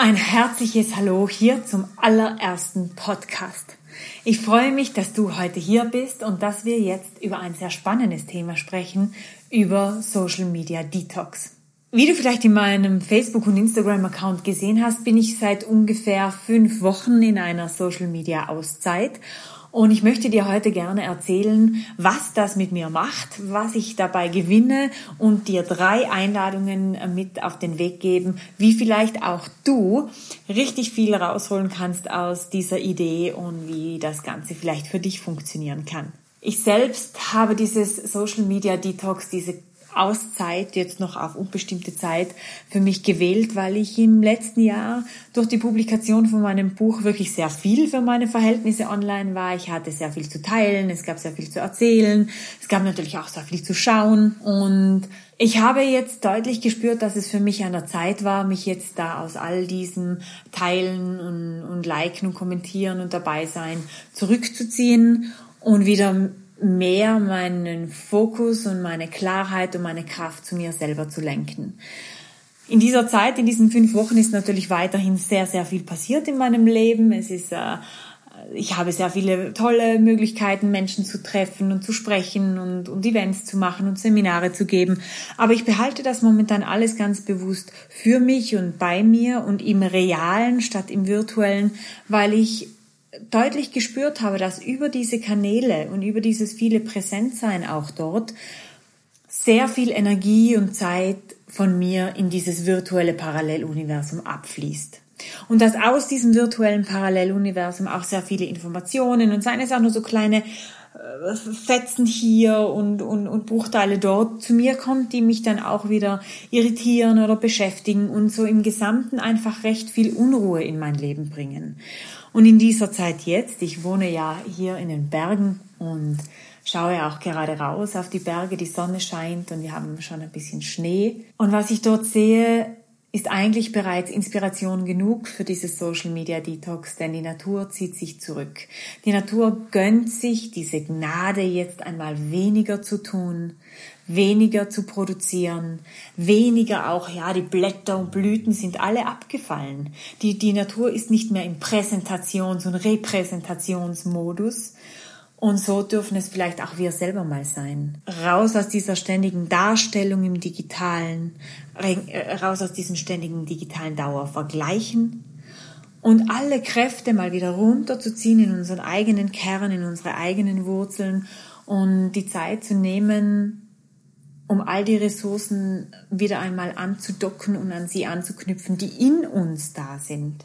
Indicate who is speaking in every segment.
Speaker 1: Ein herzliches Hallo hier zum allerersten Podcast. Ich freue mich, dass du heute hier bist und dass wir jetzt über ein sehr spannendes Thema sprechen, über Social Media Detox. Wie du vielleicht in meinem Facebook- und Instagram-Account gesehen hast, bin ich seit ungefähr fünf Wochen in einer Social Media Auszeit und ich möchte dir heute gerne erzählen, was das mit mir macht, was ich dabei gewinne und dir drei Einladungen mit auf den Weg geben, wie vielleicht auch du richtig viel rausholen kannst aus dieser Idee und wie das Ganze vielleicht für dich funktionieren kann. Ich selbst habe dieses Social Media Detox, diese Auszeit jetzt noch auf unbestimmte Zeit für mich gewählt, weil ich im letzten Jahr durch die Publikation von meinem Buch wirklich sehr viel für meine Verhältnisse online war. Ich hatte sehr viel zu teilen, es gab sehr viel zu erzählen, es gab natürlich auch sehr viel zu schauen und ich habe jetzt deutlich gespürt, dass es für mich an der Zeit war, mich jetzt da aus all diesem Teilen und, und Liken und Kommentieren und dabei sein zurückzuziehen und wieder mehr meinen Fokus und meine Klarheit und meine Kraft zu mir selber zu lenken. In dieser Zeit, in diesen fünf Wochen ist natürlich weiterhin sehr, sehr viel passiert in meinem Leben. Es ist, äh, ich habe sehr viele tolle Möglichkeiten, Menschen zu treffen und zu sprechen und, und Events zu machen und Seminare zu geben. Aber ich behalte das momentan alles ganz bewusst für mich und bei mir und im Realen statt im Virtuellen, weil ich deutlich gespürt habe, dass über diese Kanäle und über dieses viele Präsentsein auch dort sehr viel Energie und Zeit von mir in dieses virtuelle Paralleluniversum abfließt. Und dass aus diesem virtuellen Paralleluniversum auch sehr viele Informationen und seien es auch nur so kleine äh, Fetzen hier und, und, und Bruchteile dort zu mir kommt, die mich dann auch wieder irritieren oder beschäftigen und so im Gesamten einfach recht viel Unruhe in mein Leben bringen. Und in dieser Zeit jetzt, ich wohne ja hier in den Bergen und schaue auch gerade raus auf die Berge, die Sonne scheint und wir haben schon ein bisschen Schnee. Und was ich dort sehe, ist eigentlich bereits Inspiration genug für dieses Social Media Detox, denn die Natur zieht sich zurück. Die Natur gönnt sich diese Gnade jetzt einmal weniger zu tun, weniger zu produzieren, weniger auch, ja, die Blätter und Blüten sind alle abgefallen. Die, die Natur ist nicht mehr im Präsentations- und Repräsentationsmodus, und so dürfen es vielleicht auch wir selber mal sein. Raus aus dieser ständigen Darstellung im Digitalen, äh, raus aus diesem ständigen digitalen Dauervergleichen und alle Kräfte mal wieder runterzuziehen in unseren eigenen Kern, in unsere eigenen Wurzeln und die Zeit zu nehmen, um all die Ressourcen wieder einmal anzudocken und an sie anzuknüpfen, die in uns da sind.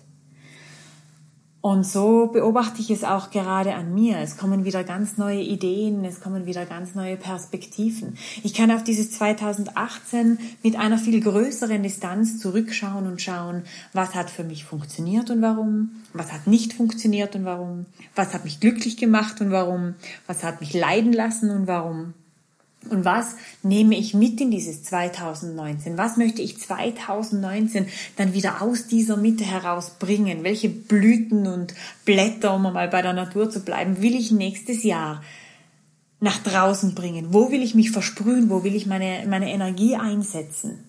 Speaker 1: Und so beobachte ich es auch gerade an mir. Es kommen wieder ganz neue Ideen, es kommen wieder ganz neue Perspektiven. Ich kann auf dieses 2018 mit einer viel größeren Distanz zurückschauen und schauen, was hat für mich funktioniert und warum, was hat nicht funktioniert und warum, was hat mich glücklich gemacht und warum, was hat mich leiden lassen und warum. Und was nehme ich mit in dieses 2019? Was möchte ich 2019 dann wieder aus dieser Mitte herausbringen? Welche Blüten und Blätter, um mal bei der Natur zu bleiben, will ich nächstes Jahr nach draußen bringen? Wo will ich mich versprühen? Wo will ich meine, meine Energie einsetzen?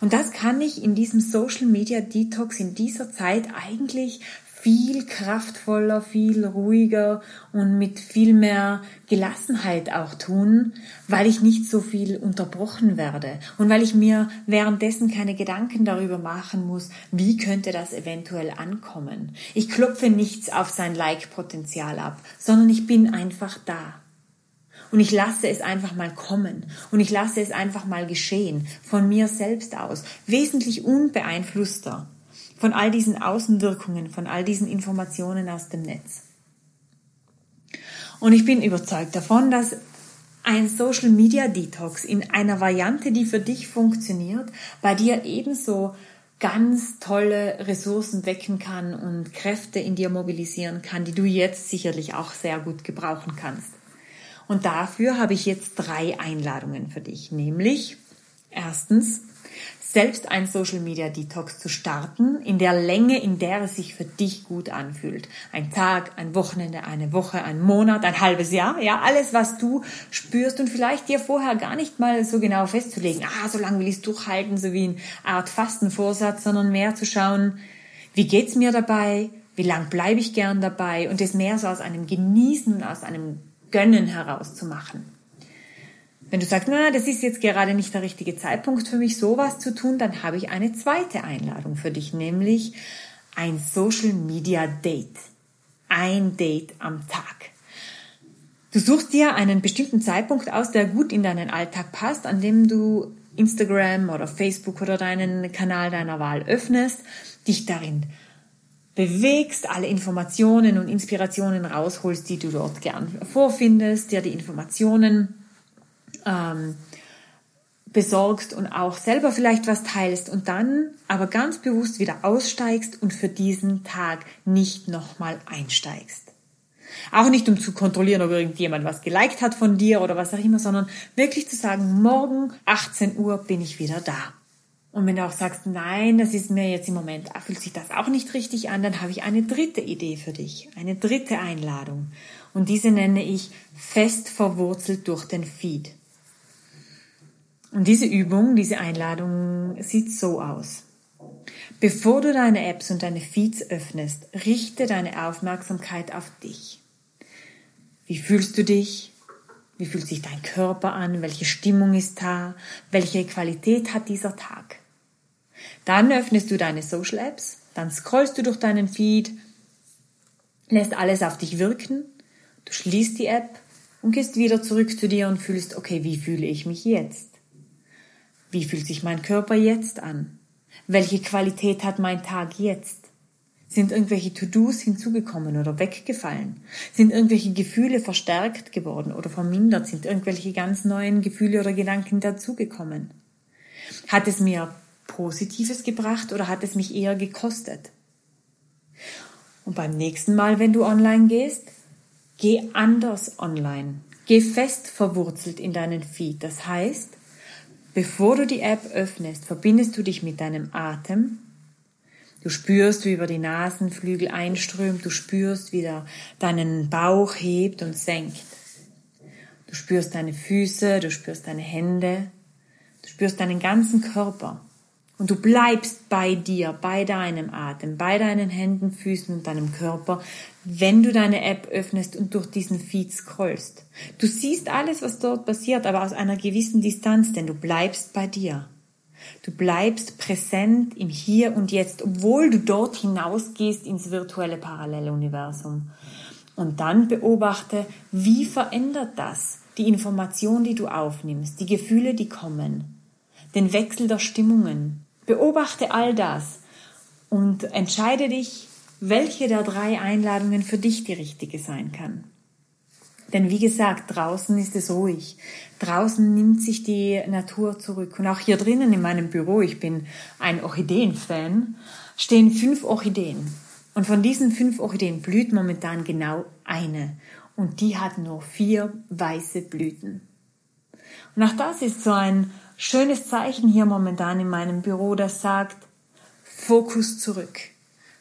Speaker 1: Und das kann ich in diesem Social Media Detox in dieser Zeit eigentlich viel kraftvoller, viel ruhiger und mit viel mehr Gelassenheit auch tun, weil ich nicht so viel unterbrochen werde und weil ich mir währenddessen keine Gedanken darüber machen muss, wie könnte das eventuell ankommen. Ich klopfe nichts auf sein Like-Potenzial ab, sondern ich bin einfach da. Und ich lasse es einfach mal kommen. Und ich lasse es einfach mal geschehen. Von mir selbst aus. Wesentlich unbeeinflusster von all diesen Außenwirkungen, von all diesen Informationen aus dem Netz. Und ich bin überzeugt davon, dass ein Social Media Detox in einer Variante, die für dich funktioniert, bei dir ebenso ganz tolle Ressourcen wecken kann und Kräfte in dir mobilisieren kann, die du jetzt sicherlich auch sehr gut gebrauchen kannst. Und dafür habe ich jetzt drei Einladungen für dich, nämlich erstens selbst ein Social Media Detox zu starten, in der Länge, in der es sich für dich gut anfühlt. Ein Tag, ein Wochenende, eine Woche, ein Monat, ein halbes Jahr, ja, alles, was du spürst und vielleicht dir vorher gar nicht mal so genau festzulegen, ah, so lange will ich es durchhalten, so wie eine Art Fastenvorsatz, sondern mehr zu schauen, Wie geht's mir dabei? Wie lang bleibe ich gern dabei? Und das mehr so aus einem Genießen aus einem Gönnen heraus zu machen. Wenn du sagst, na, das ist jetzt gerade nicht der richtige Zeitpunkt für mich, sowas zu tun, dann habe ich eine zweite Einladung für dich, nämlich ein Social Media Date. Ein Date am Tag. Du suchst dir einen bestimmten Zeitpunkt aus, der gut in deinen Alltag passt, an dem du Instagram oder Facebook oder deinen Kanal deiner Wahl öffnest, dich darin bewegst, alle Informationen und Inspirationen rausholst, die du dort gern vorfindest, dir die Informationen ähm, besorgst und auch selber vielleicht was teilst und dann aber ganz bewusst wieder aussteigst und für diesen Tag nicht nochmal einsteigst. Auch nicht, um zu kontrollieren, ob irgendjemand was geliked hat von dir oder was auch immer, sondern wirklich zu sagen, morgen 18 Uhr bin ich wieder da. Und wenn du auch sagst, nein, das ist mir jetzt im Moment, fühlt sich das auch nicht richtig an, dann habe ich eine dritte Idee für dich, eine dritte Einladung. Und diese nenne ich fest verwurzelt durch den Feed. Und diese Übung, diese Einladung sieht so aus. Bevor du deine Apps und deine Feeds öffnest, richte deine Aufmerksamkeit auf dich. Wie fühlst du dich? Wie fühlt sich dein Körper an? Welche Stimmung ist da? Welche Qualität hat dieser Tag? Dann öffnest du deine Social Apps, dann scrollst du durch deinen Feed, lässt alles auf dich wirken, du schließt die App und gehst wieder zurück zu dir und fühlst, okay, wie fühle ich mich jetzt? Wie fühlt sich mein Körper jetzt an? Welche Qualität hat mein Tag jetzt? Sind irgendwelche To-Dos hinzugekommen oder weggefallen? Sind irgendwelche Gefühle verstärkt geworden oder vermindert? Sind irgendwelche ganz neuen Gefühle oder Gedanken dazugekommen? Hat es mir Positives gebracht oder hat es mich eher gekostet? Und beim nächsten Mal, wenn du online gehst, geh anders online. Geh fest verwurzelt in deinen Feed. Das heißt, bevor du die App öffnest, verbindest du dich mit deinem Atem Du spürst, wie über die Nasenflügel einströmt, du spürst, wie der deinen Bauch hebt und senkt. Du spürst deine Füße, du spürst deine Hände, du spürst deinen ganzen Körper. Und du bleibst bei dir, bei deinem Atem, bei deinen Händen, Füßen und deinem Körper, wenn du deine App öffnest und durch diesen Feed scrollst. Du siehst alles, was dort passiert, aber aus einer gewissen Distanz, denn du bleibst bei dir. Du bleibst präsent im Hier und Jetzt, obwohl du dort hinausgehst ins virtuelle Paralleluniversum. Und dann beobachte, wie verändert das die Information, die du aufnimmst, die Gefühle, die kommen, den Wechsel der Stimmungen. Beobachte all das und entscheide dich, welche der drei Einladungen für dich die richtige sein kann. Denn wie gesagt, draußen ist es ruhig. Draußen nimmt sich die Natur zurück. Und auch hier drinnen in meinem Büro, ich bin ein Orchideen-Fan, stehen fünf Orchideen. Und von diesen fünf Orchideen blüht momentan genau eine. Und die hat nur vier weiße Blüten. Und auch das ist so ein schönes Zeichen hier momentan in meinem Büro, das sagt, Fokus zurück.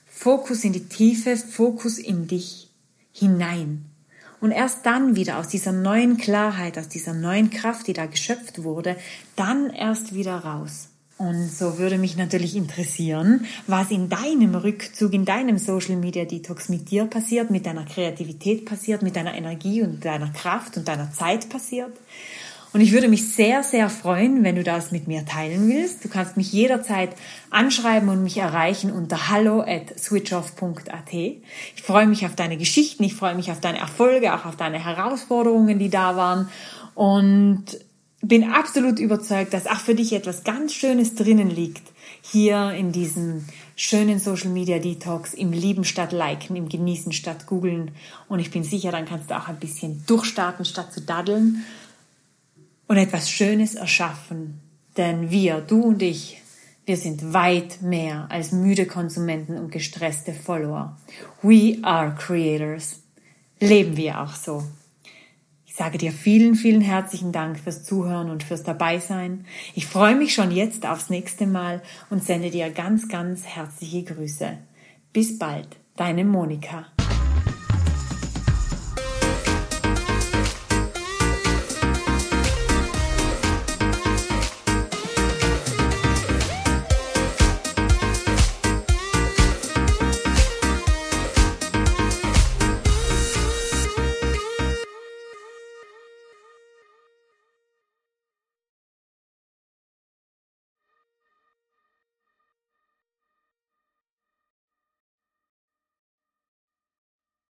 Speaker 1: Fokus in die Tiefe, Fokus in dich hinein. Und erst dann wieder aus dieser neuen Klarheit, aus dieser neuen Kraft, die da geschöpft wurde, dann erst wieder raus. Und so würde mich natürlich interessieren, was in deinem Rückzug, in deinem Social Media Detox mit dir passiert, mit deiner Kreativität passiert, mit deiner Energie und deiner Kraft und deiner Zeit passiert. Und ich würde mich sehr, sehr freuen, wenn du das mit mir teilen willst. Du kannst mich jederzeit anschreiben und mich erreichen unter hallo at switchoff.at. Ich freue mich auf deine Geschichten, ich freue mich auf deine Erfolge, auch auf deine Herausforderungen, die da waren. Und bin absolut überzeugt, dass auch für dich etwas ganz Schönes drinnen liegt. Hier in diesem schönen Social Media Detox, im Lieben statt Liken, im Genießen statt Googeln. Und ich bin sicher, dann kannst du auch ein bisschen durchstarten statt zu daddeln und etwas Schönes erschaffen. Denn wir, du und ich, wir sind weit mehr als müde Konsumenten und gestresste Follower. We are creators. Leben wir auch so. Ich sage dir vielen, vielen herzlichen Dank fürs Zuhören und fürs Dabeisein. Ich freue mich schon jetzt aufs nächste Mal und sende dir ganz, ganz herzliche Grüße. Bis bald, deine Monika.